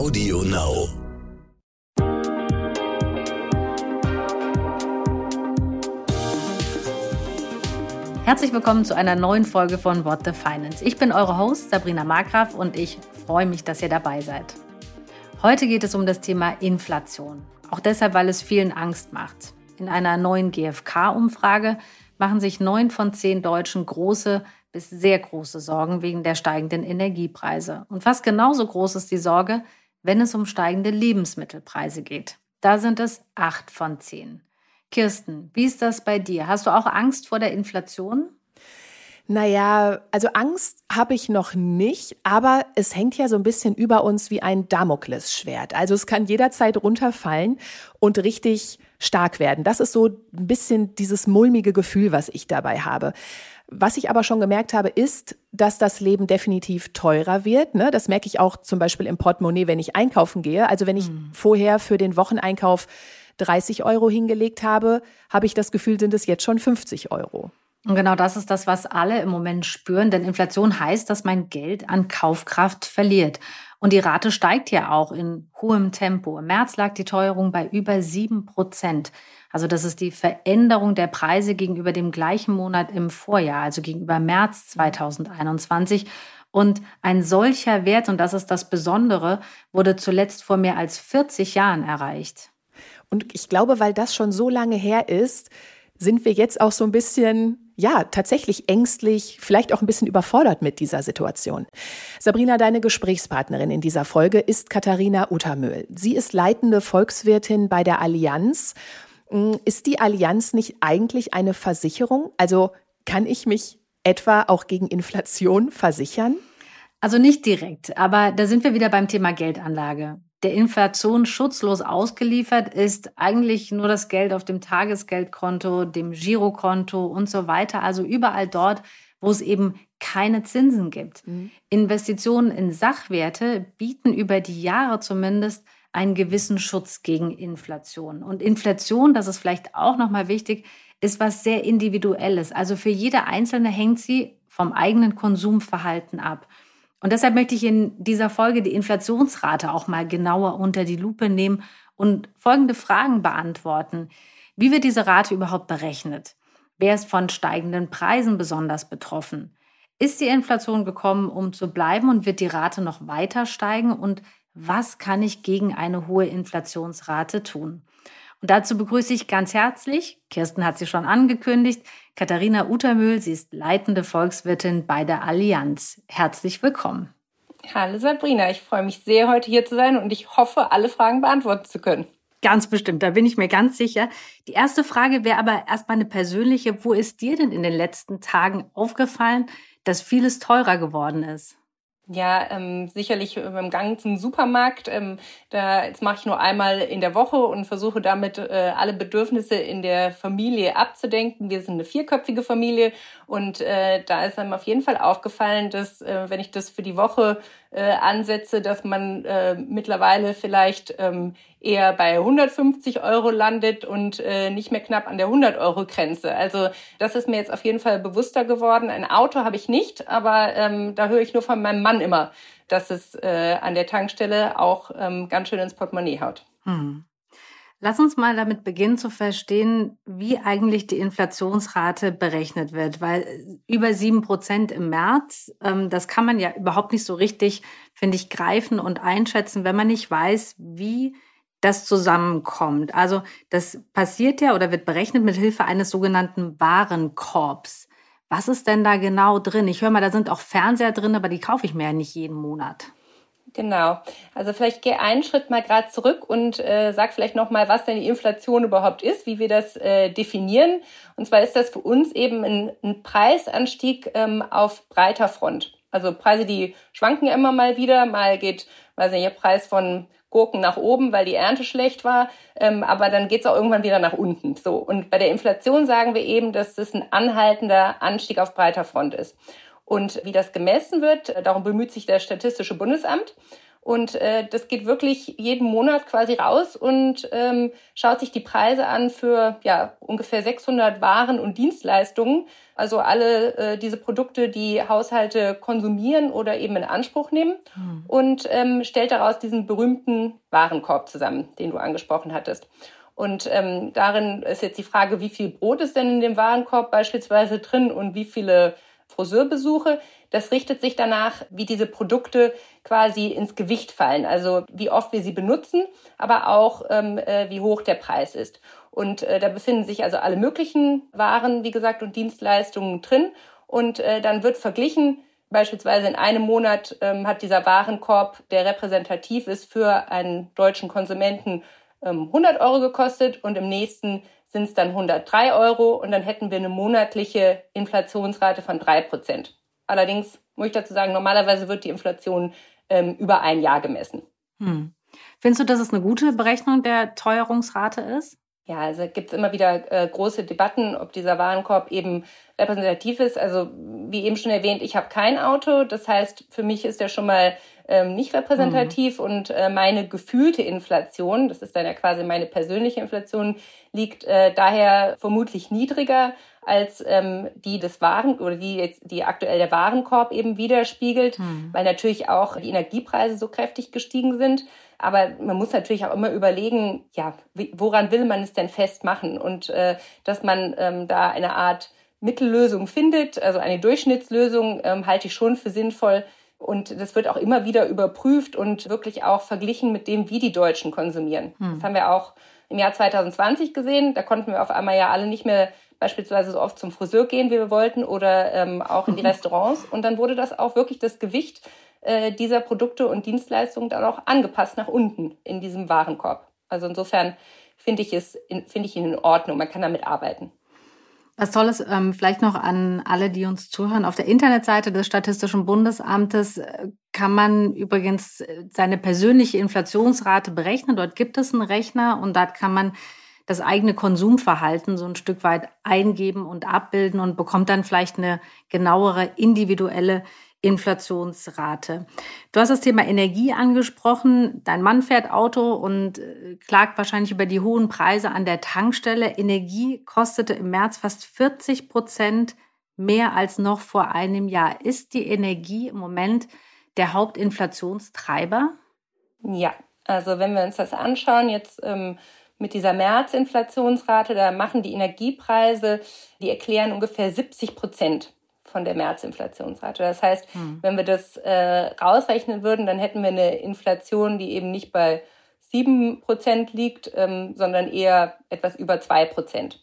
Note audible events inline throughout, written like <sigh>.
Audio Now. Herzlich willkommen zu einer neuen Folge von What the Finance. Ich bin eure Host Sabrina Markgraf und ich freue mich, dass ihr dabei seid. Heute geht es um das Thema Inflation. Auch deshalb, weil es vielen Angst macht. In einer neuen GfK-Umfrage machen sich neun von zehn Deutschen große bis sehr große Sorgen wegen der steigenden Energiepreise. Und fast genauso groß ist die Sorge, wenn es um steigende Lebensmittelpreise geht. Da sind es acht von zehn. Kirsten, wie ist das bei dir? Hast du auch Angst vor der Inflation? Naja, also Angst habe ich noch nicht, aber es hängt ja so ein bisschen über uns wie ein Damoklesschwert. Also es kann jederzeit runterfallen und richtig stark werden. Das ist so ein bisschen dieses mulmige Gefühl, was ich dabei habe. Was ich aber schon gemerkt habe, ist, dass das Leben definitiv teurer wird. Ne? Das merke ich auch zum Beispiel im Portemonnaie, wenn ich einkaufen gehe. Also wenn ich mhm. vorher für den Wocheneinkauf 30 Euro hingelegt habe, habe ich das Gefühl, sind es jetzt schon 50 Euro. Und genau das ist das, was alle im Moment spüren, denn Inflation heißt, dass mein Geld an Kaufkraft verliert. Und die Rate steigt ja auch in hohem Tempo. Im März lag die Teuerung bei über sieben Prozent. Also das ist die Veränderung der Preise gegenüber dem gleichen Monat im Vorjahr, also gegenüber März 2021. Und ein solcher Wert, und das ist das Besondere, wurde zuletzt vor mehr als 40 Jahren erreicht. Und ich glaube, weil das schon so lange her ist, sind wir jetzt auch so ein bisschen ja, tatsächlich ängstlich, vielleicht auch ein bisschen überfordert mit dieser Situation. Sabrina, deine Gesprächspartnerin in dieser Folge ist Katharina Uttermühl. Sie ist leitende Volkswirtin bei der Allianz. Hm, ist die Allianz nicht eigentlich eine Versicherung? Also kann ich mich etwa auch gegen Inflation versichern? Also nicht direkt, aber da sind wir wieder beim Thema Geldanlage der Inflation schutzlos ausgeliefert ist, eigentlich nur das Geld auf dem Tagesgeldkonto, dem Girokonto und so weiter. Also überall dort, wo es eben keine Zinsen gibt. Mhm. Investitionen in Sachwerte bieten über die Jahre zumindest einen gewissen Schutz gegen Inflation. Und Inflation, das ist vielleicht auch nochmal wichtig, ist was sehr Individuelles. Also für jede Einzelne hängt sie vom eigenen Konsumverhalten ab. Und deshalb möchte ich in dieser Folge die Inflationsrate auch mal genauer unter die Lupe nehmen und folgende Fragen beantworten. Wie wird diese Rate überhaupt berechnet? Wer ist von steigenden Preisen besonders betroffen? Ist die Inflation gekommen, um zu bleiben und wird die Rate noch weiter steigen? Und was kann ich gegen eine hohe Inflationsrate tun? Und dazu begrüße ich ganz herzlich, Kirsten hat sie schon angekündigt, Katharina Utermühl. Sie ist leitende Volkswirtin bei der Allianz. Herzlich willkommen. Hallo Sabrina, ich freue mich sehr, heute hier zu sein und ich hoffe, alle Fragen beantworten zu können. Ganz bestimmt, da bin ich mir ganz sicher. Die erste Frage wäre aber erstmal eine persönliche. Wo ist dir denn in den letzten Tagen aufgefallen, dass vieles teurer geworden ist? Ja, ähm, sicherlich beim Gang zum Supermarkt. Ähm, da jetzt mache ich nur einmal in der Woche und versuche damit äh, alle Bedürfnisse in der Familie abzudenken. Wir sind eine vierköpfige Familie und äh, da ist einem auf jeden Fall aufgefallen, dass äh, wenn ich das für die Woche äh, ansetze, dass man äh, mittlerweile vielleicht ähm, eher bei 150 Euro landet und äh, nicht mehr knapp an der 100 Euro Grenze. Also das ist mir jetzt auf jeden Fall bewusster geworden. Ein Auto habe ich nicht, aber ähm, da höre ich nur von meinem Mann immer, dass es äh, an der Tankstelle auch ähm, ganz schön ins Portemonnaie haut. Hm. Lass uns mal damit beginnen zu verstehen, wie eigentlich die Inflationsrate berechnet wird, weil über sieben Prozent im März, ähm, das kann man ja überhaupt nicht so richtig, finde ich, greifen und einschätzen, wenn man nicht weiß, wie das zusammenkommt. Also das passiert ja oder wird berechnet mit Hilfe eines sogenannten Warenkorbs. Was ist denn da genau drin? Ich höre mal, da sind auch Fernseher drin, aber die kaufe ich mir ja nicht jeden Monat. Genau. Also vielleicht geh einen Schritt mal gerade zurück und äh, sag vielleicht noch mal, was denn die Inflation überhaupt ist, wie wir das äh, definieren. Und zwar ist das für uns eben ein, ein Preisanstieg ähm, auf breiter Front. Also Preise, die schwanken immer mal wieder. Mal geht, weiß nicht, der Preis von Gurken nach oben, weil die Ernte schlecht war, ähm, aber dann geht's auch irgendwann wieder nach unten. So und bei der Inflation sagen wir eben, dass das ein anhaltender Anstieg auf breiter Front ist. Und wie das gemessen wird, darum bemüht sich das Statistische Bundesamt. Und äh, das geht wirklich jeden Monat quasi raus und ähm, schaut sich die Preise an für ja ungefähr 600 Waren und Dienstleistungen. Also alle äh, diese Produkte, die Haushalte konsumieren oder eben in Anspruch nehmen hm. und ähm, stellt daraus diesen berühmten Warenkorb zusammen, den du angesprochen hattest. Und ähm, darin ist jetzt die Frage, wie viel Brot ist denn in dem Warenkorb beispielsweise drin und wie viele Friseurbesuche. Das richtet sich danach, wie diese Produkte quasi ins Gewicht fallen, also wie oft wir sie benutzen, aber auch ähm, äh, wie hoch der Preis ist. Und äh, da befinden sich also alle möglichen Waren, wie gesagt, und Dienstleistungen drin. Und äh, dann wird verglichen, beispielsweise in einem Monat ähm, hat dieser Warenkorb, der repräsentativ ist für einen deutschen Konsumenten, ähm, 100 Euro gekostet und im nächsten sind es dann 103 Euro und dann hätten wir eine monatliche Inflationsrate von drei Prozent. Allerdings muss ich dazu sagen, normalerweise wird die Inflation ähm, über ein Jahr gemessen. Hm. Findest du, dass es eine gute Berechnung der Teuerungsrate ist? Ja, also gibt es immer wieder äh, große Debatten, ob dieser Warenkorb eben repräsentativ ist. Also wie eben schon erwähnt, ich habe kein Auto. Das heißt, für mich ist der schon mal ähm, nicht repräsentativ mhm. und äh, meine gefühlte Inflation, das ist dann ja quasi meine persönliche Inflation, liegt äh, daher vermutlich niedriger als ähm, die des Waren oder die jetzt die aktuell der Warenkorb eben widerspiegelt, mhm. weil natürlich auch die Energiepreise so kräftig gestiegen sind. Aber man muss natürlich auch immer überlegen, ja, woran will man es denn festmachen? Und äh, dass man ähm, da eine Art Mittellösung findet, also eine Durchschnittslösung, ähm, halte ich schon für sinnvoll. Und das wird auch immer wieder überprüft und wirklich auch verglichen mit dem, wie die Deutschen konsumieren. Hm. Das haben wir auch im Jahr 2020 gesehen. Da konnten wir auf einmal ja alle nicht mehr beispielsweise so oft zum Friseur gehen, wie wir wollten, oder ähm, auch in die <laughs> Restaurants. Und dann wurde das auch wirklich das Gewicht äh, dieser Produkte und Dienstleistungen dann auch angepasst nach unten in diesem Warenkorb. Also insofern finde ich es finde ich ihn in Ordnung. Man kann damit arbeiten. Was Tolles ähm, vielleicht noch an alle, die uns zuhören. Auf der Internetseite des Statistischen Bundesamtes äh, kann man übrigens äh, seine persönliche Inflationsrate berechnen. Dort gibt es einen Rechner und dort kann man das eigene Konsumverhalten so ein Stück weit eingeben und abbilden und bekommt dann vielleicht eine genauere individuelle Inflationsrate. Du hast das Thema Energie angesprochen. Dein Mann fährt Auto und äh, klagt wahrscheinlich über die hohen Preise an der Tankstelle. Energie kostete im März fast 40 Prozent mehr als noch vor einem Jahr. Ist die Energie im Moment der Hauptinflationstreiber? Ja, also wenn wir uns das anschauen, jetzt ähm, mit dieser März-Inflationsrate, da machen die Energiepreise, die erklären ungefähr 70 Prozent von der März-Inflationsrate. Das heißt, hm. wenn wir das äh, rausrechnen würden, dann hätten wir eine Inflation, die eben nicht bei 7 Prozent liegt, ähm, sondern eher etwas über 2 Prozent.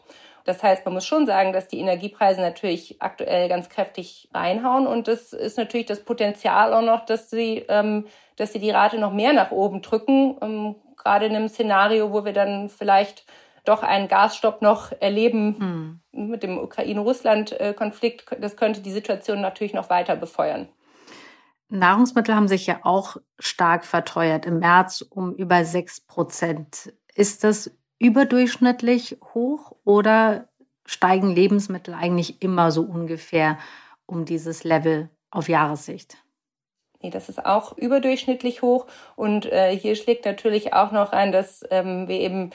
Das heißt, man muss schon sagen, dass die Energiepreise natürlich aktuell ganz kräftig reinhauen und das ist natürlich das Potenzial auch noch, dass sie, ähm, dass sie die Rate noch mehr nach oben drücken, ähm, gerade in einem Szenario, wo wir dann vielleicht doch einen Gasstopp noch erleben hm. mit dem Ukraine-Russland-Konflikt. Das könnte die Situation natürlich noch weiter befeuern. Nahrungsmittel haben sich ja auch stark verteuert, im März um über 6 Prozent. Ist das überdurchschnittlich hoch oder steigen Lebensmittel eigentlich immer so ungefähr um dieses Level auf Jahressicht? Nee, das ist auch überdurchschnittlich hoch. Und äh, hier schlägt natürlich auch noch ein, dass ähm, wir eben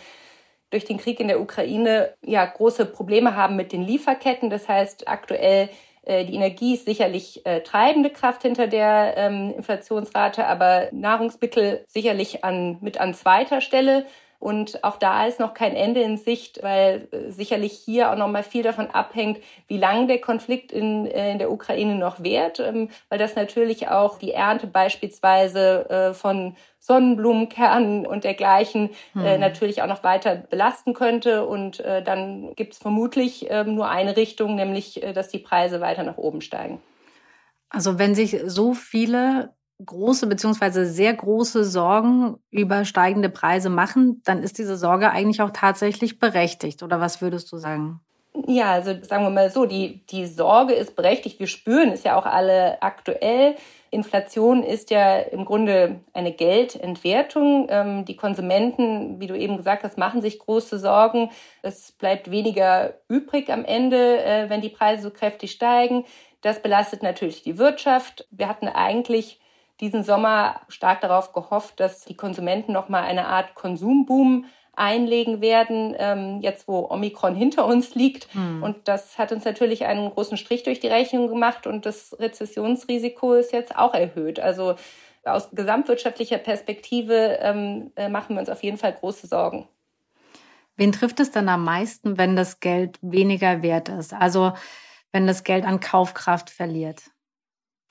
durch den Krieg in der Ukraine ja große Probleme haben mit den Lieferketten. Das heißt, aktuell äh, die Energie ist sicherlich äh, treibende Kraft hinter der ähm, Inflationsrate, aber Nahrungsmittel sicherlich an, mit an zweiter Stelle. Und auch da ist noch kein Ende in Sicht, weil äh, sicherlich hier auch noch mal viel davon abhängt, wie lange der Konflikt in, äh, in der Ukraine noch währt, ähm, weil das natürlich auch die Ernte beispielsweise äh, von Sonnenblumenkernen und dergleichen äh, hm. natürlich auch noch weiter belasten könnte. Und äh, dann gibt es vermutlich äh, nur eine Richtung, nämlich dass die Preise weiter nach oben steigen. Also wenn sich so viele große beziehungsweise sehr große Sorgen über steigende Preise machen, dann ist diese Sorge eigentlich auch tatsächlich berechtigt. Oder was würdest du sagen? Ja, also sagen wir mal so, die, die Sorge ist berechtigt. Wir spüren es ja auch alle aktuell. Inflation ist ja im Grunde eine Geldentwertung. Ähm, die Konsumenten, wie du eben gesagt hast, machen sich große Sorgen. Es bleibt weniger übrig am Ende, äh, wenn die Preise so kräftig steigen. Das belastet natürlich die Wirtschaft. Wir hatten eigentlich diesen Sommer stark darauf gehofft, dass die Konsumenten noch mal eine Art Konsumboom einlegen werden, ähm, jetzt wo Omikron hinter uns liegt. Hm. Und das hat uns natürlich einen großen Strich durch die Rechnung gemacht und das Rezessionsrisiko ist jetzt auch erhöht. Also aus gesamtwirtschaftlicher Perspektive ähm, äh, machen wir uns auf jeden Fall große Sorgen. Wen trifft es dann am meisten, wenn das Geld weniger wert ist? Also wenn das Geld an Kaufkraft verliert?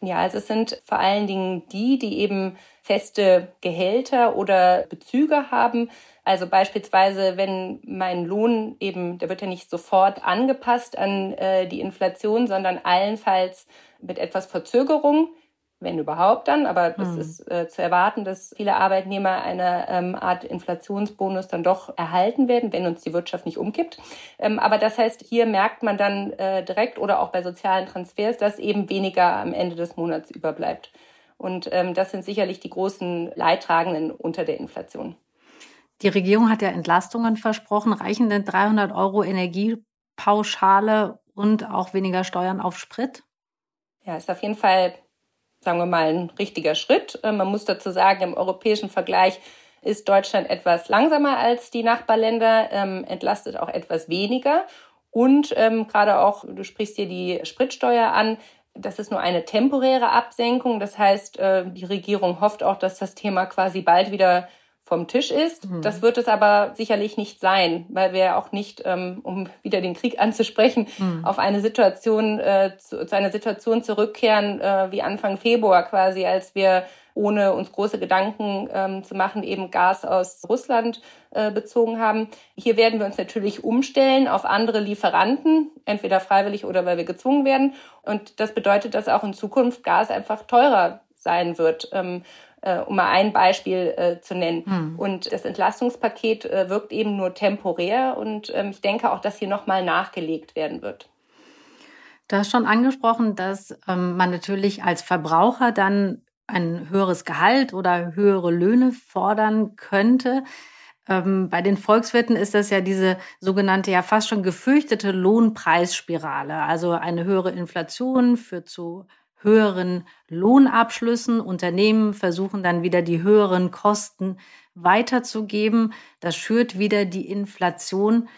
Ja, also es sind vor allen Dingen die, die eben feste Gehälter oder Bezüge haben. Also beispielsweise, wenn mein Lohn eben, der wird ja nicht sofort angepasst an äh, die Inflation, sondern allenfalls mit etwas Verzögerung wenn überhaupt dann, aber das hm. ist äh, zu erwarten, dass viele Arbeitnehmer eine ähm, Art Inflationsbonus dann doch erhalten werden, wenn uns die Wirtschaft nicht umkippt. Ähm, aber das heißt, hier merkt man dann äh, direkt oder auch bei sozialen Transfers, dass eben weniger am Ende des Monats überbleibt. Und ähm, das sind sicherlich die großen Leidtragenden unter der Inflation. Die Regierung hat ja Entlastungen versprochen. Reichen denn 300 Euro Energiepauschale und auch weniger Steuern auf Sprit? Ja, ist auf jeden Fall sagen wir mal, ein richtiger Schritt. Äh, man muss dazu sagen, im europäischen Vergleich ist Deutschland etwas langsamer als die Nachbarländer, ähm, entlastet auch etwas weniger. Und ähm, gerade auch, du sprichst hier die Spritsteuer an, das ist nur eine temporäre Absenkung. Das heißt, äh, die Regierung hofft auch, dass das Thema quasi bald wieder vom Tisch ist. Mhm. Das wird es aber sicherlich nicht sein, weil wir auch nicht, ähm, um wieder den Krieg anzusprechen, mhm. auf eine Situation, äh, zu, zu, einer Situation zurückkehren äh, wie Anfang Februar quasi, als wir ohne uns große Gedanken ähm, zu machen, eben Gas aus Russland äh, bezogen haben. Hier werden wir uns natürlich umstellen auf andere Lieferanten, entweder freiwillig oder weil wir gezwungen werden. Und das bedeutet, dass auch in Zukunft Gas einfach teurer sein wird. Ähm, äh, um mal ein Beispiel äh, zu nennen. Hm. Und das Entlastungspaket äh, wirkt eben nur temporär und ähm, ich denke auch, dass hier nochmal nachgelegt werden wird. Du hast schon angesprochen, dass ähm, man natürlich als Verbraucher dann ein höheres Gehalt oder höhere Löhne fordern könnte. Ähm, bei den Volkswirten ist das ja diese sogenannte, ja fast schon gefürchtete Lohnpreisspirale. Also eine höhere Inflation führt zu höheren Lohnabschlüssen. Unternehmen versuchen dann wieder die höheren Kosten weiterzugeben. Das schürt wieder die Inflation.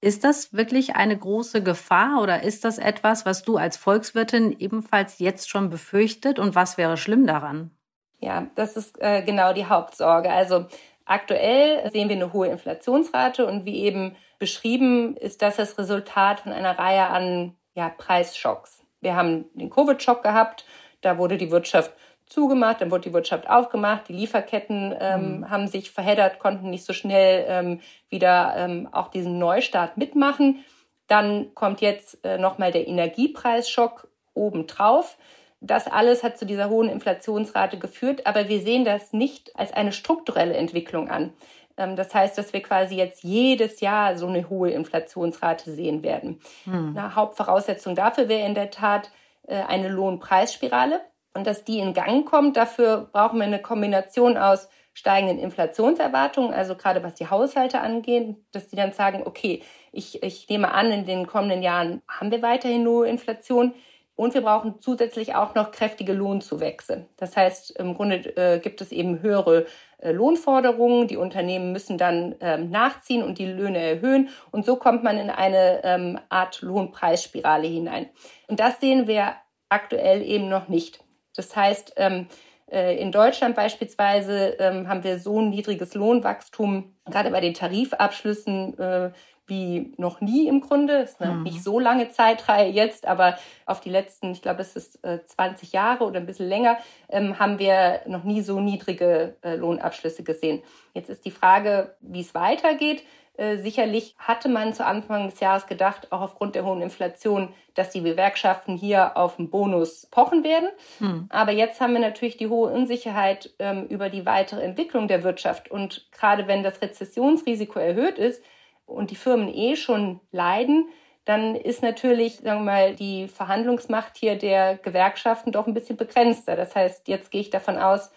Ist das wirklich eine große Gefahr oder ist das etwas, was du als Volkswirtin ebenfalls jetzt schon befürchtet und was wäre schlimm daran? Ja, das ist äh, genau die Hauptsorge. Also aktuell sehen wir eine hohe Inflationsrate und wie eben beschrieben ist das das Resultat von einer Reihe an ja, Preisschocks. Wir haben den Covid-Schock gehabt, da wurde die Wirtschaft zugemacht, dann wurde die Wirtschaft aufgemacht, die Lieferketten ähm, mhm. haben sich verheddert, konnten nicht so schnell ähm, wieder ähm, auch diesen Neustart mitmachen. Dann kommt jetzt äh, nochmal der Energiepreisschock obendrauf. Das alles hat zu dieser hohen Inflationsrate geführt, aber wir sehen das nicht als eine strukturelle Entwicklung an. Ähm, das heißt, dass wir quasi jetzt jedes Jahr so eine hohe Inflationsrate sehen werden. Hm. Eine Hauptvoraussetzung dafür wäre in der Tat äh, eine Lohnpreisspirale. Und dass die in Gang kommt, dafür brauchen wir eine Kombination aus steigenden Inflationserwartungen, also gerade was die Haushalte angeht, dass die dann sagen, okay, ich, ich nehme an, in den kommenden Jahren haben wir weiterhin hohe Inflation. Und wir brauchen zusätzlich auch noch kräftige Lohnzuwächse. Das heißt, im Grunde äh, gibt es eben höhere Lohnforderungen. Die Unternehmen müssen dann ähm, nachziehen und die Löhne erhöhen. Und so kommt man in eine ähm, Art Lohnpreisspirale hinein. Und das sehen wir aktuell eben noch nicht. Das heißt, ähm, äh, in Deutschland beispielsweise ähm, haben wir so ein niedriges Lohnwachstum, gerade bei den Tarifabschlüssen äh, wie noch nie im Grunde. Es ist eine mhm. nicht so lange Zeitreihe jetzt, aber auf die letzten, ich glaube, es ist äh, 20 Jahre oder ein bisschen länger, ähm, haben wir noch nie so niedrige äh, Lohnabschlüsse gesehen. Jetzt ist die Frage, wie es weitergeht. Äh, sicherlich hatte man zu Anfang des Jahres gedacht, auch aufgrund der hohen Inflation, dass die Gewerkschaften hier auf einen Bonus pochen werden. Hm. Aber jetzt haben wir natürlich die hohe Unsicherheit ähm, über die weitere Entwicklung der Wirtschaft. Und gerade wenn das Rezessionsrisiko erhöht ist, und die Firmen eh schon leiden, dann ist natürlich, sagen wir mal, die Verhandlungsmacht hier der Gewerkschaften doch ein bisschen begrenzter. Das heißt, jetzt gehe ich davon aus,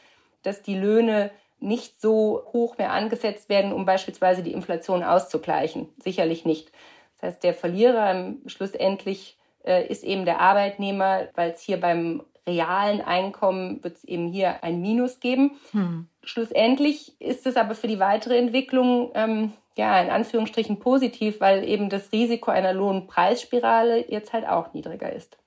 dass die Löhne nicht so hoch mehr angesetzt werden, um beispielsweise die Inflation auszugleichen. Sicherlich nicht. Das heißt, der Verlierer schlussendlich äh, ist eben der Arbeitnehmer, weil es hier beim realen Einkommen wird es eben hier ein Minus geben. Hm. Schlussendlich ist es aber für die weitere Entwicklung ähm, ja in Anführungsstrichen positiv, weil eben das Risiko einer Lohnpreisspirale jetzt halt auch niedriger ist.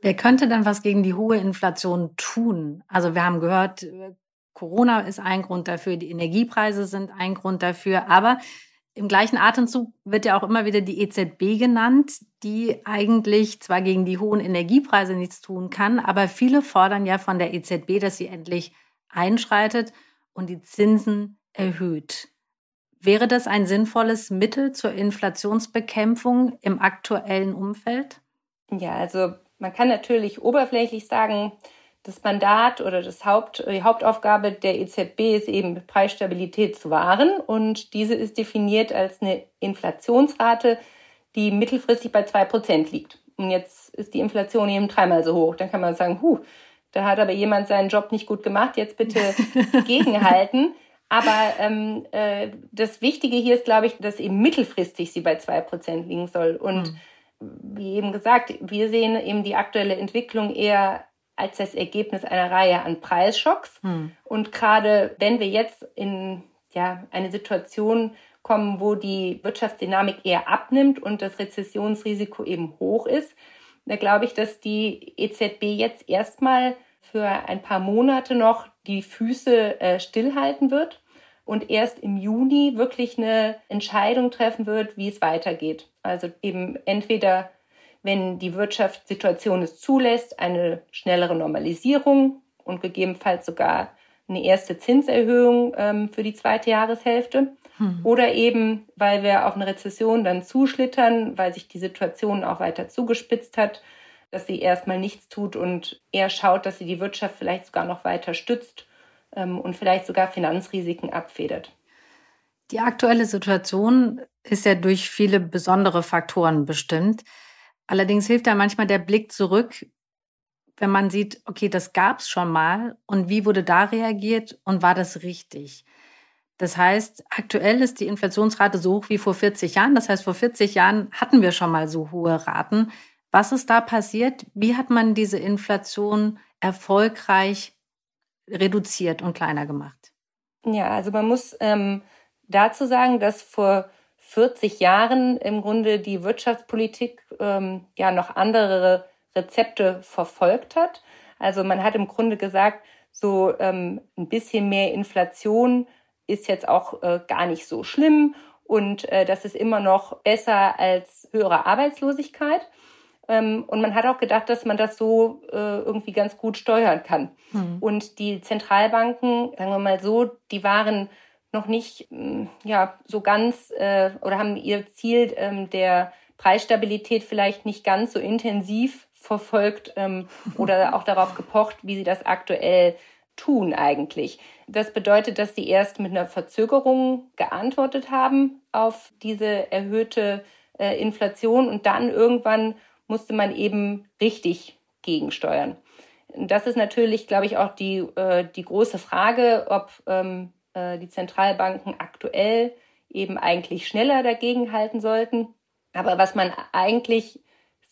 Wer könnte dann was gegen die hohe Inflation tun? Also wir haben gehört, Corona ist ein Grund dafür, die Energiepreise sind ein Grund dafür, aber im gleichen Atemzug wird ja auch immer wieder die EZB genannt, die eigentlich zwar gegen die hohen Energiepreise nichts tun kann, aber viele fordern ja von der EZB, dass sie endlich einschreitet und die Zinsen erhöht. Wäre das ein sinnvolles Mittel zur Inflationsbekämpfung im aktuellen Umfeld? Ja, also man kann natürlich oberflächlich sagen, das Mandat oder das Haupt, die Hauptaufgabe der EZB ist eben Preisstabilität zu wahren und diese ist definiert als eine Inflationsrate, die mittelfristig bei zwei Prozent liegt. Und jetzt ist die Inflation eben dreimal so hoch. Dann kann man sagen, huh, da hat aber jemand seinen Job nicht gut gemacht, jetzt bitte <laughs> gegenhalten. Aber ähm, äh, das Wichtige hier ist, glaube ich, dass eben mittelfristig sie bei zwei Prozent liegen soll. Und mhm. wie eben gesagt, wir sehen eben die aktuelle Entwicklung eher als das Ergebnis einer Reihe an Preisschocks. Hm. Und gerade wenn wir jetzt in ja, eine Situation kommen, wo die Wirtschaftsdynamik eher abnimmt und das Rezessionsrisiko eben hoch ist, da glaube ich, dass die EZB jetzt erstmal für ein paar Monate noch die Füße äh, stillhalten wird und erst im Juni wirklich eine Entscheidung treffen wird, wie es weitergeht. Also eben entweder wenn die Wirtschaftssituation es zulässt, eine schnellere Normalisierung und gegebenenfalls sogar eine erste Zinserhöhung ähm, für die zweite Jahreshälfte. Hm. Oder eben, weil wir auf eine Rezession dann zuschlittern, weil sich die Situation auch weiter zugespitzt hat, dass sie erstmal nichts tut und eher schaut, dass sie die Wirtschaft vielleicht sogar noch weiter stützt ähm, und vielleicht sogar Finanzrisiken abfedert. Die aktuelle Situation ist ja durch viele besondere Faktoren bestimmt. Allerdings hilft da manchmal der Blick zurück, wenn man sieht, okay, das gab es schon mal und wie wurde da reagiert und war das richtig? Das heißt, aktuell ist die Inflationsrate so hoch wie vor 40 Jahren. Das heißt, vor 40 Jahren hatten wir schon mal so hohe Raten. Was ist da passiert? Wie hat man diese Inflation erfolgreich reduziert und kleiner gemacht? Ja, also man muss ähm, dazu sagen, dass vor 40 Jahren im Grunde die Wirtschaftspolitik ähm, ja noch andere Rezepte verfolgt hat. Also man hat im Grunde gesagt, so ähm, ein bisschen mehr Inflation ist jetzt auch äh, gar nicht so schlimm und äh, das ist immer noch besser als höhere Arbeitslosigkeit. Ähm, und man hat auch gedacht, dass man das so äh, irgendwie ganz gut steuern kann. Hm. Und die Zentralbanken, sagen wir mal so, die waren noch nicht mm, ja, so ganz äh, oder haben ihr Ziel ähm, der Preisstabilität vielleicht nicht ganz so intensiv verfolgt ähm, <laughs> oder auch darauf gepocht, wie sie das aktuell tun eigentlich. Das bedeutet, dass sie erst mit einer Verzögerung geantwortet haben auf diese erhöhte äh, Inflation und dann irgendwann musste man eben richtig gegensteuern. Das ist natürlich, glaube ich, auch die, äh, die große Frage, ob ähm, äh, die Zentralbanken aktuell eben eigentlich schneller dagegen halten sollten. Aber was man eigentlich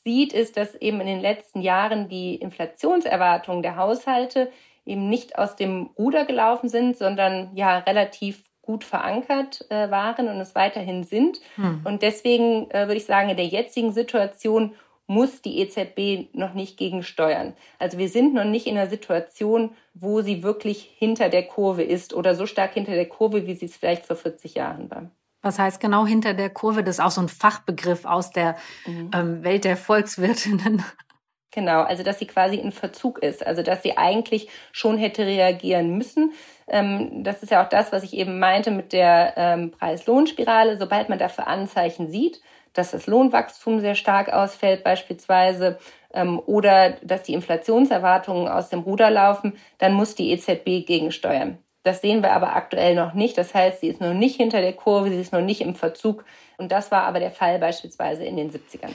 sieht, ist, dass eben in den letzten Jahren die Inflationserwartungen der Haushalte eben nicht aus dem Ruder gelaufen sind, sondern ja relativ gut verankert äh, waren und es weiterhin sind. Hm. Und deswegen äh, würde ich sagen, in der jetzigen Situation muss die EZB noch nicht gegensteuern. Also wir sind noch nicht in einer Situation, wo sie wirklich hinter der Kurve ist oder so stark hinter der Kurve, wie sie es vielleicht vor 40 Jahren war. Was heißt genau hinter der Kurve? Das ist auch so ein Fachbegriff aus der mhm. ähm, Welt der Volkswirtinnen. Genau, also dass sie quasi in Verzug ist, also dass sie eigentlich schon hätte reagieren müssen. Ähm, das ist ja auch das, was ich eben meinte mit der ähm, Preis-Lohn-Spirale. Sobald man dafür Anzeichen sieht, dass das Lohnwachstum sehr stark ausfällt beispielsweise ähm, oder dass die Inflationserwartungen aus dem Ruder laufen, dann muss die EZB gegensteuern. Das sehen wir aber aktuell noch nicht. Das heißt, sie ist noch nicht hinter der Kurve, sie ist noch nicht im Verzug. Und das war aber der Fall beispielsweise in den 70ern.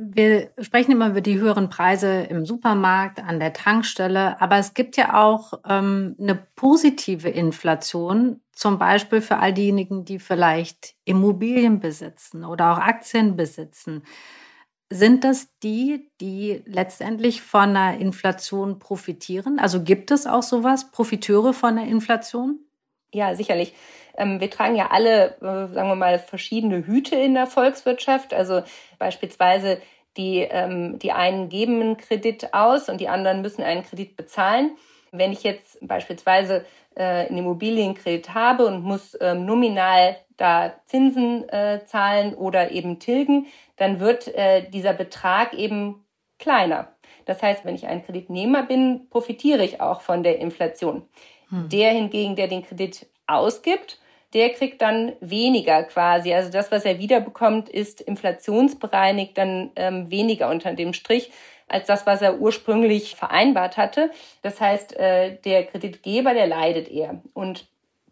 Wir sprechen immer über die höheren Preise im Supermarkt, an der Tankstelle, aber es gibt ja auch ähm, eine positive Inflation, zum Beispiel für all diejenigen, die vielleicht Immobilien besitzen oder auch Aktien besitzen. Sind das die, die letztendlich von der Inflation profitieren? Also gibt es auch sowas, Profiteure von der Inflation? Ja, sicherlich. Ähm, wir tragen ja alle, äh, sagen wir mal, verschiedene Hüte in der Volkswirtschaft. Also beispielsweise die, ähm, die einen geben einen Kredit aus und die anderen müssen einen Kredit bezahlen. Wenn ich jetzt beispielsweise äh, einen Immobilienkredit habe und muss ähm, nominal da Zinsen äh, zahlen oder eben tilgen, dann wird dieser Betrag eben kleiner. Das heißt, wenn ich ein Kreditnehmer bin, profitiere ich auch von der Inflation. Hm. Der hingegen, der den Kredit ausgibt, der kriegt dann weniger quasi. Also das, was er wiederbekommt, ist inflationsbereinigt dann ähm, weniger unter dem Strich als das, was er ursprünglich vereinbart hatte. Das heißt, äh, der Kreditgeber, der leidet eher. Und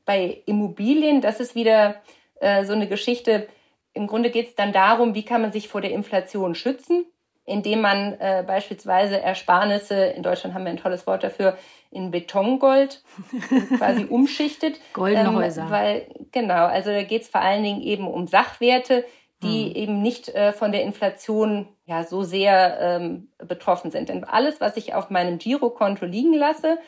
bei Immobilien, das ist wieder äh, so eine Geschichte. Im Grunde geht es dann darum, wie kann man sich vor der Inflation schützen, indem man äh, beispielsweise Ersparnisse, in Deutschland haben wir ein tolles Wort dafür, in Betongold <laughs> quasi umschichtet. Goldene ähm, Häuser. Weil, genau, also da geht es vor allen Dingen eben um Sachwerte, die hm. eben nicht äh, von der Inflation ja so sehr ähm, betroffen sind. Denn alles, was ich auf meinem Girokonto liegen lasse,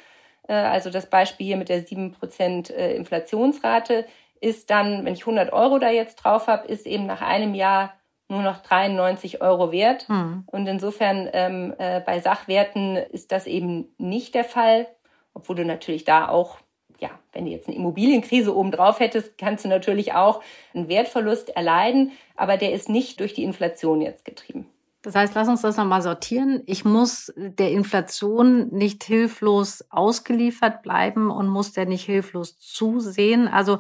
äh, also das Beispiel hier mit der 7% äh, Inflationsrate, ist dann, wenn ich 100 Euro da jetzt drauf habe, ist eben nach einem Jahr nur noch 93 Euro wert. Hm. Und insofern ähm, äh, bei Sachwerten ist das eben nicht der Fall, obwohl du natürlich da auch, ja, wenn du jetzt eine Immobilienkrise oben drauf hättest, kannst du natürlich auch einen Wertverlust erleiden, aber der ist nicht durch die Inflation jetzt getrieben. Das heißt, lass uns das nochmal sortieren. Ich muss der Inflation nicht hilflos ausgeliefert bleiben und muss der nicht hilflos zusehen. Also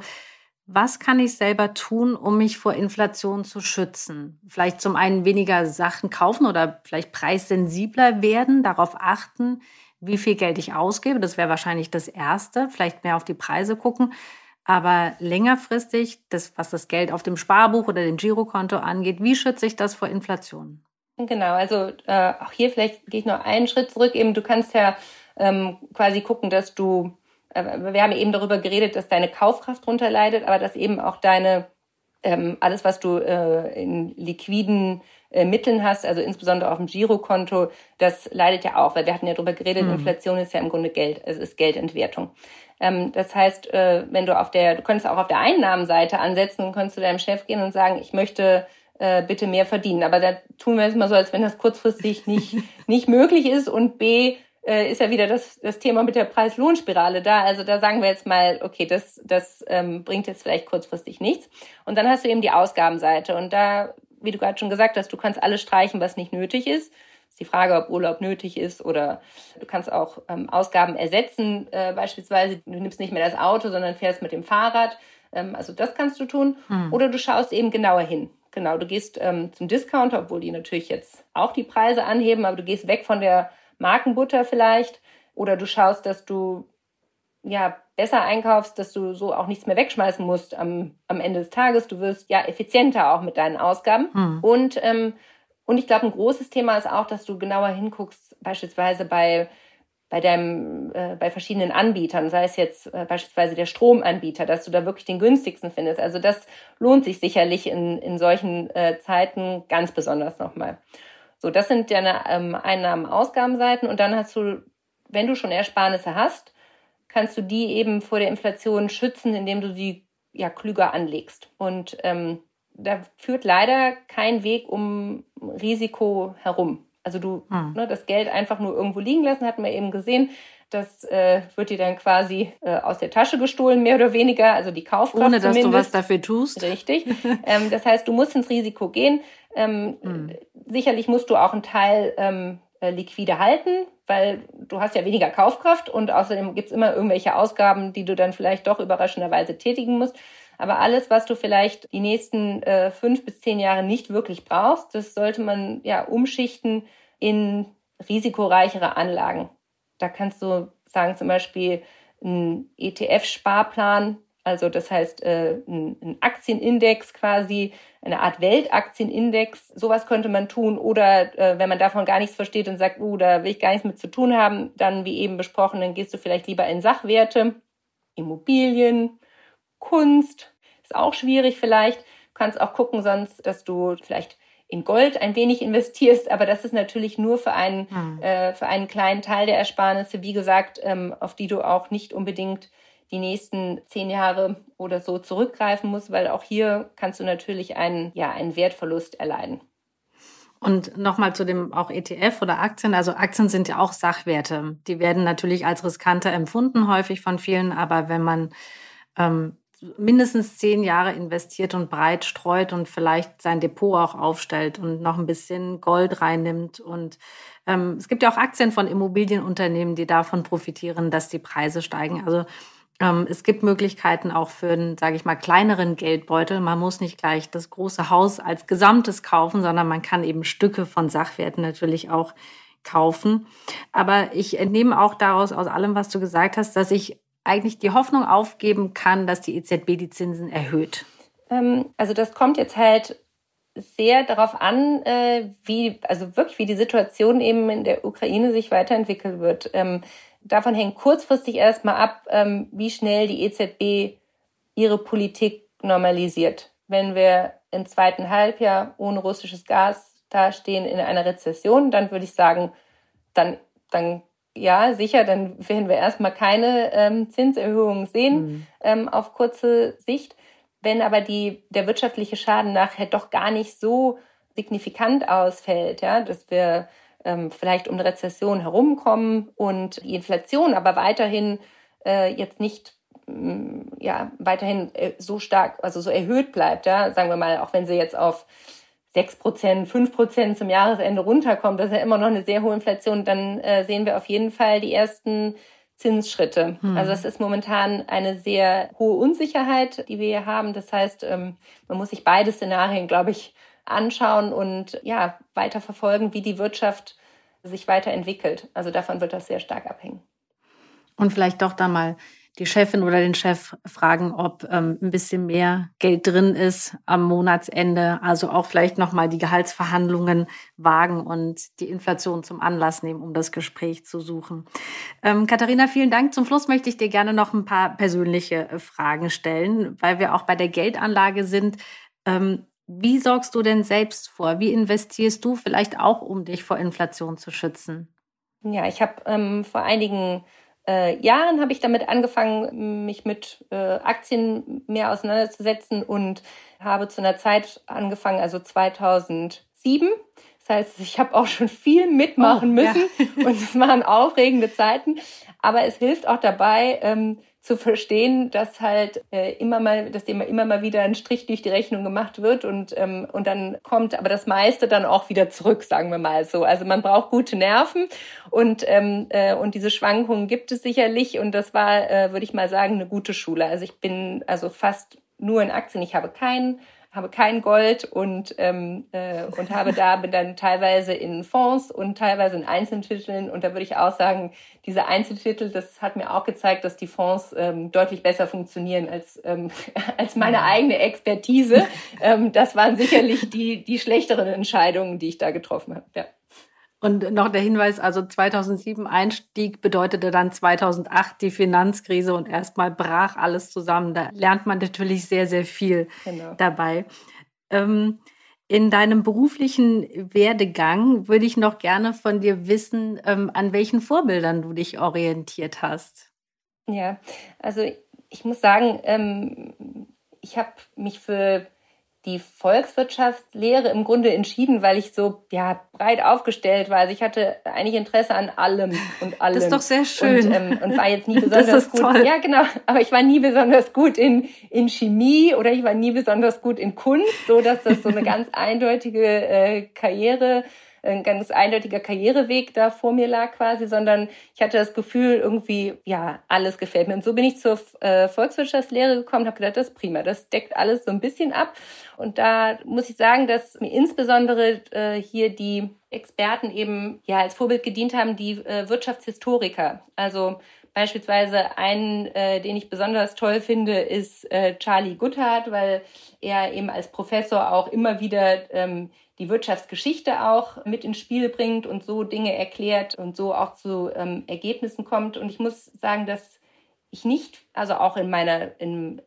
was kann ich selber tun, um mich vor Inflation zu schützen? Vielleicht zum einen weniger Sachen kaufen oder vielleicht preissensibler werden, darauf achten, wie viel Geld ich ausgebe. Das wäre wahrscheinlich das Erste. Vielleicht mehr auf die Preise gucken. Aber längerfristig, das, was das Geld auf dem Sparbuch oder dem Girokonto angeht, wie schütze ich das vor Inflation? Genau, also äh, auch hier vielleicht gehe ich noch einen Schritt zurück. Eben, du kannst ja ähm, quasi gucken, dass du wir haben eben darüber geredet, dass deine Kaufkraft drunter leidet, aber dass eben auch deine, ähm, alles, was du äh, in liquiden äh, Mitteln hast, also insbesondere auf dem Girokonto, das leidet ja auch, weil wir hatten ja darüber geredet, mhm. Inflation ist ja im Grunde Geld, es ist Geldentwertung. Ähm, das heißt, äh, wenn du auf der, du könntest auch auf der Einnahmenseite ansetzen und könntest zu deinem Chef gehen und sagen, ich möchte äh, bitte mehr verdienen. Aber da tun wir es mal so, als wenn das kurzfristig nicht, <laughs> nicht möglich ist und B, äh, ist ja wieder das, das Thema mit der Preis-Lohn-Spirale da. Also da sagen wir jetzt mal, okay, das, das ähm, bringt jetzt vielleicht kurzfristig nichts. Und dann hast du eben die Ausgabenseite. Und da, wie du gerade schon gesagt hast, du kannst alles streichen, was nicht nötig ist. Ist die Frage, ob Urlaub nötig ist oder du kannst auch ähm, Ausgaben ersetzen. Äh, beispielsweise, du nimmst nicht mehr das Auto, sondern fährst mit dem Fahrrad. Ähm, also das kannst du tun. Hm. Oder du schaust eben genauer hin. Genau, du gehst ähm, zum Discounter, obwohl die natürlich jetzt auch die Preise anheben, aber du gehst weg von der Markenbutter vielleicht. Oder du schaust, dass du ja besser einkaufst, dass du so auch nichts mehr wegschmeißen musst am, am Ende des Tages. Du wirst ja effizienter auch mit deinen Ausgaben. Hm. Und, ähm, und ich glaube, ein großes Thema ist auch, dass du genauer hinguckst, beispielsweise bei bei deinem, äh, bei verschiedenen Anbietern, sei es jetzt äh, beispielsweise der Stromanbieter, dass du da wirklich den günstigsten findest. Also das lohnt sich sicherlich in, in solchen äh, Zeiten ganz besonders nochmal. So, das sind deine ähm, Einnahmen, Ausgabenseiten und dann hast du, wenn du schon Ersparnisse hast, kannst du die eben vor der Inflation schützen, indem du sie ja klüger anlegst. Und ähm, da führt leider kein Weg um Risiko herum. Also du hm. ne, das Geld einfach nur irgendwo liegen lassen, hatten wir eben gesehen. Das äh, wird dir dann quasi äh, aus der Tasche gestohlen, mehr oder weniger, also die Kaufkraft Ohne, dass zumindest. du was dafür tust. Richtig. <laughs> ähm, das heißt, du musst ins Risiko gehen. Ähm, mhm. Sicherlich musst du auch einen Teil ähm, äh, liquide halten, weil du hast ja weniger Kaufkraft und außerdem gibt's immer irgendwelche Ausgaben, die du dann vielleicht doch überraschenderweise tätigen musst. Aber alles, was du vielleicht die nächsten äh, fünf bis zehn Jahre nicht wirklich brauchst, das sollte man ja umschichten in risikoreichere Anlagen. Da kannst du sagen, zum Beispiel ein ETF-Sparplan, also das heißt äh, ein, ein Aktienindex quasi, eine Art Weltaktienindex. Sowas könnte man tun. Oder äh, wenn man davon gar nichts versteht und sagt, uh, da will ich gar nichts mit zu tun haben, dann wie eben besprochen, dann gehst du vielleicht lieber in Sachwerte, Immobilien, Kunst. Ist auch schwierig vielleicht. Du kannst auch gucken sonst, dass du vielleicht in Gold ein wenig investierst, aber das ist natürlich nur für einen, hm. äh, für einen kleinen Teil der Ersparnisse, wie gesagt, ähm, auf die du auch nicht unbedingt die nächsten zehn Jahre oder so zurückgreifen musst, weil auch hier kannst du natürlich einen, ja, einen Wertverlust erleiden. Und nochmal zu dem auch ETF oder Aktien. Also Aktien sind ja auch Sachwerte. Die werden natürlich als riskanter empfunden häufig von vielen, aber wenn man ähm, mindestens zehn Jahre investiert und breit streut und vielleicht sein Depot auch aufstellt und noch ein bisschen Gold reinnimmt. Und ähm, es gibt ja auch Aktien von Immobilienunternehmen, die davon profitieren, dass die Preise steigen. Also ähm, es gibt Möglichkeiten auch für einen, sage ich mal, kleineren Geldbeutel. Man muss nicht gleich das große Haus als Gesamtes kaufen, sondern man kann eben Stücke von Sachwerten natürlich auch kaufen. Aber ich entnehme auch daraus aus allem, was du gesagt hast, dass ich eigentlich die Hoffnung aufgeben kann, dass die EZB die Zinsen erhöht? Ähm, also das kommt jetzt halt sehr darauf an, äh, wie, also wirklich, wie die Situation eben in der Ukraine sich weiterentwickeln wird. Ähm, davon hängt kurzfristig erstmal ab, ähm, wie schnell die EZB ihre Politik normalisiert. Wenn wir im zweiten Halbjahr ohne russisches Gas dastehen in einer Rezession, dann würde ich sagen, dann, dann ja, sicher, dann werden wir erstmal keine ähm, Zinserhöhungen sehen mhm. ähm, auf kurze Sicht. Wenn aber die, der wirtschaftliche Schaden nachher doch gar nicht so signifikant ausfällt, ja, dass wir ähm, vielleicht um eine Rezession herumkommen und die Inflation aber weiterhin äh, jetzt nicht mm, ja weiterhin äh, so stark, also so erhöht bleibt, ja, sagen wir mal, auch wenn sie jetzt auf 6 Prozent, 5 Prozent zum Jahresende runterkommt, das ist ja immer noch eine sehr hohe Inflation, dann äh, sehen wir auf jeden Fall die ersten Zinsschritte. Hm. Also es ist momentan eine sehr hohe Unsicherheit, die wir hier haben. Das heißt, ähm, man muss sich beide Szenarien, glaube ich, anschauen und ja, weiter verfolgen, wie die Wirtschaft sich weiterentwickelt. Also davon wird das sehr stark abhängen. Und vielleicht doch da mal die Chefin oder den Chef fragen, ob ähm, ein bisschen mehr Geld drin ist am Monatsende. Also auch vielleicht nochmal die Gehaltsverhandlungen wagen und die Inflation zum Anlass nehmen, um das Gespräch zu suchen. Ähm, Katharina, vielen Dank. Zum Schluss möchte ich dir gerne noch ein paar persönliche äh, Fragen stellen, weil wir auch bei der Geldanlage sind. Ähm, wie sorgst du denn selbst vor? Wie investierst du vielleicht auch, um dich vor Inflation zu schützen? Ja, ich habe ähm, vor einigen äh, Jahren habe ich damit angefangen, mich mit äh, Aktien mehr auseinanderzusetzen und habe zu einer Zeit angefangen, also 2007. Das heißt, ich habe auch schon viel mitmachen oh, müssen ja. <laughs> und es waren aufregende Zeiten. Aber es hilft auch dabei, ähm, zu verstehen, dass halt äh, immer mal, dass immer, immer mal wieder ein Strich durch die Rechnung gemacht wird und, ähm, und dann kommt aber das meiste dann auch wieder zurück, sagen wir mal so. Also man braucht gute Nerven und, ähm, äh, und diese Schwankungen gibt es sicherlich und das war, äh, würde ich mal sagen, eine gute Schule. Also ich bin also fast nur in Aktien. Ich habe keinen habe kein Gold und, ähm, äh, und habe da bin dann teilweise in Fonds und teilweise in Einzeltiteln. Und da würde ich auch sagen, diese Einzeltitel, das hat mir auch gezeigt, dass die Fonds ähm, deutlich besser funktionieren als, ähm, <laughs> als meine eigene Expertise. ähm, das waren sicherlich die, die schlechteren Entscheidungen, die ich da getroffen habe. Ja. Und noch der Hinweis, also 2007 Einstieg bedeutete dann 2008 die Finanzkrise und erstmal brach alles zusammen. Da lernt man natürlich sehr, sehr viel genau. dabei. Ähm, in deinem beruflichen Werdegang würde ich noch gerne von dir wissen, ähm, an welchen Vorbildern du dich orientiert hast. Ja, also ich muss sagen, ähm, ich habe mich für die Volkswirtschaftslehre im Grunde entschieden, weil ich so ja breit aufgestellt war. Also ich hatte eigentlich Interesse an allem und allem. Das ist doch sehr schön. Und, ähm, und war jetzt nie <laughs> besonders gut. Toll. Ja, genau. Aber ich war nie besonders gut in, in Chemie oder ich war nie besonders gut in Kunst, so dass das so eine <laughs> ganz eindeutige äh, Karriere ein ganz eindeutiger Karriereweg da vor mir lag quasi, sondern ich hatte das Gefühl, irgendwie, ja, alles gefällt mir. Und so bin ich zur äh, Volkswirtschaftslehre gekommen, habe gedacht, das ist prima, das deckt alles so ein bisschen ab. Und da muss ich sagen, dass mir insbesondere äh, hier die Experten eben ja als Vorbild gedient haben, die äh, Wirtschaftshistoriker. Also Beispielsweise einen, äh, den ich besonders toll finde, ist äh, Charlie Goodhart, weil er eben als Professor auch immer wieder ähm, die Wirtschaftsgeschichte auch mit ins Spiel bringt und so Dinge erklärt und so auch zu ähm, Ergebnissen kommt. Und ich muss sagen, dass ich nicht, also auch in meiner, in,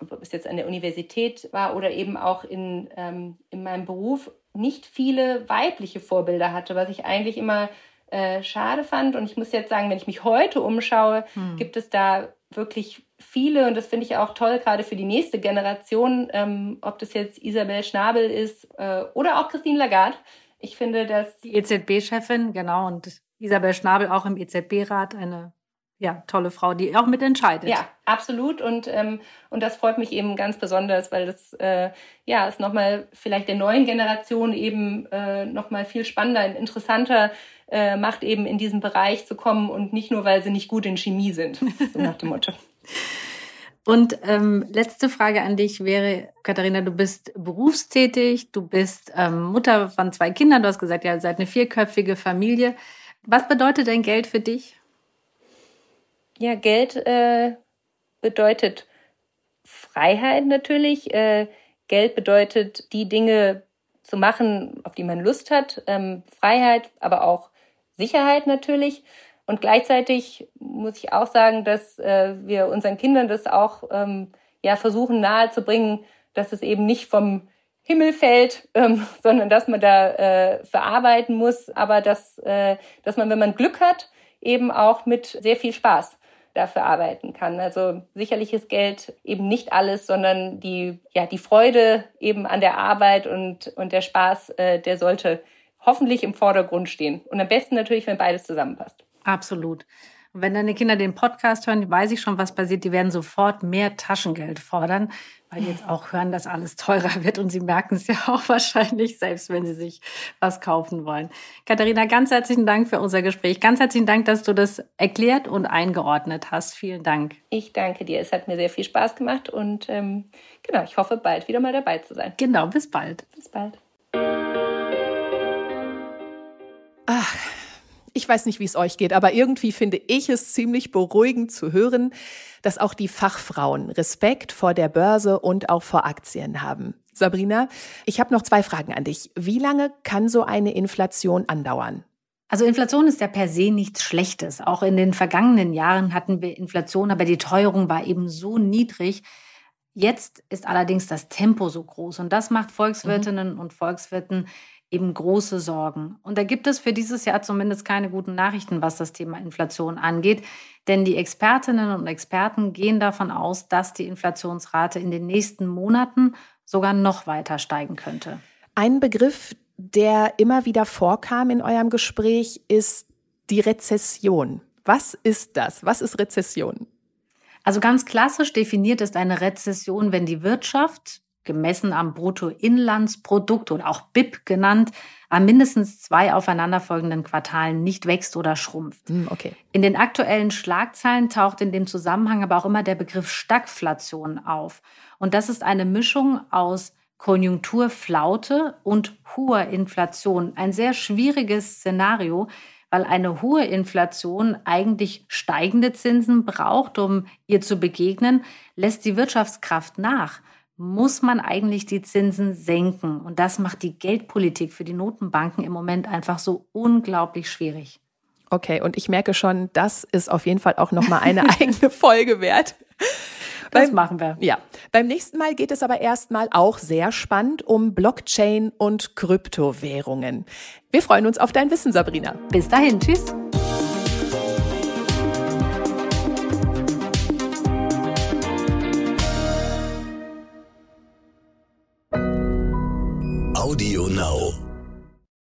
ob es jetzt an der Universität war oder eben auch in, ähm, in meinem Beruf, nicht viele weibliche Vorbilder hatte, was ich eigentlich immer äh, schade fand. Und ich muss jetzt sagen, wenn ich mich heute umschaue, hm. gibt es da wirklich viele, und das finde ich auch toll, gerade für die nächste Generation, ähm, ob das jetzt Isabel Schnabel ist äh, oder auch Christine Lagarde. Ich finde, dass. Die EZB-Chefin, genau, und Isabel Schnabel auch im EZB-Rat, eine ja, tolle Frau, die auch mitentscheidet. Ja, absolut. Und, ähm, und das freut mich eben ganz besonders, weil das äh, ja ist nochmal vielleicht der neuen Generation eben äh, nochmal viel spannender und interessanter äh, macht, eben in diesen Bereich zu kommen und nicht nur, weil sie nicht gut in Chemie sind, so nach dem Motto. <laughs> Und ähm, letzte Frage an dich wäre, Katharina, du bist berufstätig, du bist ähm, Mutter von zwei Kindern, du hast gesagt, ja, seid eine vierköpfige Familie. Was bedeutet denn Geld für dich? Ja, Geld äh, bedeutet Freiheit natürlich. Äh, Geld bedeutet, die Dinge zu machen, auf die man Lust hat. Ähm, Freiheit, aber auch Sicherheit natürlich. Und gleichzeitig muss ich auch sagen, dass äh, wir unseren Kindern das auch ähm, ja, versuchen nahezubringen, dass es eben nicht vom Himmel fällt, <laughs> ähm, sondern dass man da äh, verarbeiten muss, aber dass, äh, dass man, wenn man Glück hat, eben auch mit sehr viel Spaß dafür arbeiten kann. Also sicherlich ist Geld eben nicht alles, sondern die, ja, die Freude eben an der Arbeit und, und der Spaß, äh, der sollte hoffentlich im Vordergrund stehen. Und am besten natürlich, wenn beides zusammenpasst. Absolut. Und wenn deine Kinder den Podcast hören, weiß ich schon, was passiert. Die werden sofort mehr Taschengeld fordern, weil die jetzt auch hören, dass alles teurer wird. Und sie merken es ja <laughs> auch wahrscheinlich, selbst wenn sie sich was kaufen wollen. Katharina, ganz herzlichen Dank für unser Gespräch. Ganz herzlichen Dank, dass du das erklärt und eingeordnet hast. Vielen Dank. Ich danke dir. Es hat mir sehr viel Spaß gemacht und ähm, genau, ich hoffe, bald wieder mal dabei zu sein. Genau, bis bald. Bis bald. Ach. Ich weiß nicht, wie es euch geht, aber irgendwie finde ich es ziemlich beruhigend zu hören, dass auch die Fachfrauen Respekt vor der Börse und auch vor Aktien haben. Sabrina, ich habe noch zwei Fragen an dich. Wie lange kann so eine Inflation andauern? Also Inflation ist ja per se nichts Schlechtes. Auch in den vergangenen Jahren hatten wir Inflation, aber die Teuerung war eben so niedrig. Jetzt ist allerdings das Tempo so groß und das macht Volkswirtinnen mhm. und Volkswirten eben große Sorgen. Und da gibt es für dieses Jahr zumindest keine guten Nachrichten, was das Thema Inflation angeht. Denn die Expertinnen und Experten gehen davon aus, dass die Inflationsrate in den nächsten Monaten sogar noch weiter steigen könnte. Ein Begriff, der immer wieder vorkam in eurem Gespräch, ist die Rezession. Was ist das? Was ist Rezession? Also ganz klassisch definiert ist eine Rezession, wenn die Wirtschaft gemessen am Bruttoinlandsprodukt oder auch BIP genannt, an mindestens zwei aufeinanderfolgenden Quartalen nicht wächst oder schrumpft. Hm, okay. In den aktuellen Schlagzeilen taucht in dem Zusammenhang aber auch immer der Begriff Stagflation auf. Und das ist eine Mischung aus Konjunkturflaute und hoher Inflation. Ein sehr schwieriges Szenario, weil eine hohe Inflation eigentlich steigende Zinsen braucht, um ihr zu begegnen, lässt die Wirtschaftskraft nach muss man eigentlich die Zinsen senken. Und das macht die Geldpolitik für die Notenbanken im Moment einfach so unglaublich schwierig. Okay, und ich merke schon, das ist auf jeden Fall auch nochmal eine <laughs> eigene Folge wert. Das beim, machen wir. Ja. Beim nächsten Mal geht es aber erstmal auch sehr spannend um Blockchain und Kryptowährungen. Wir freuen uns auf dein Wissen, Sabrina. Bis dahin. Tschüss.